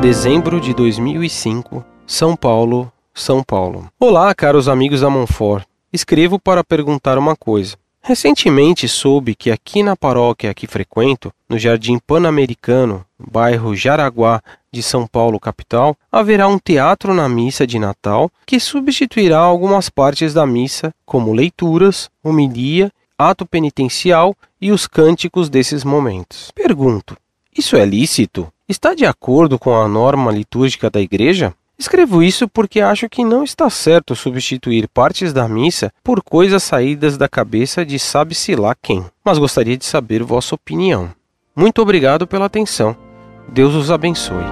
Dezembro de 2005, São Paulo, São Paulo. Olá, caros amigos da Monfort. Escrevo para perguntar uma coisa. Recentemente soube que aqui na paróquia que frequento, no Jardim Pan-Americano, bairro Jaraguá de São Paulo, capital, haverá um teatro na missa de Natal que substituirá algumas partes da missa, como leituras, homilia, ato penitencial e os cânticos desses momentos. Pergunto: isso é lícito? Está de acordo com a norma litúrgica da Igreja? Escrevo isso porque acho que não está certo substituir partes da missa por coisas saídas da cabeça de sabe-se lá quem, mas gostaria de saber vossa opinião. Muito obrigado pela atenção. Deus os abençoe.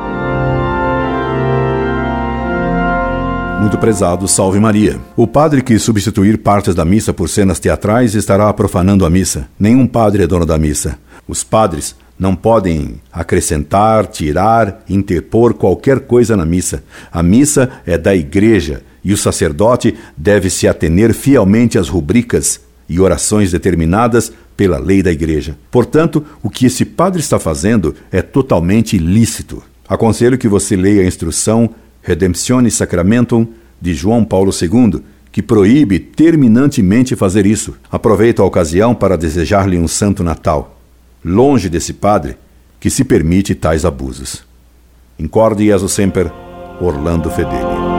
Muito prezado, salve Maria. O padre que substituir partes da missa por cenas teatrais estará profanando a missa. Nenhum padre é dono da missa. Os padres não podem acrescentar, tirar, interpor qualquer coisa na missa. A missa é da igreja e o sacerdote deve se atener fielmente às rubricas e orações determinadas pela lei da igreja. Portanto, o que esse padre está fazendo é totalmente lícito. Aconselho que você leia a instrução Redemptione Sacramentum de João Paulo II, que proíbe terminantemente fazer isso. Aproveito a ocasião para desejar-lhe um santo Natal longe desse padre que se permite tais abusos. Incorde Jesus Semper, Orlando Fedeli.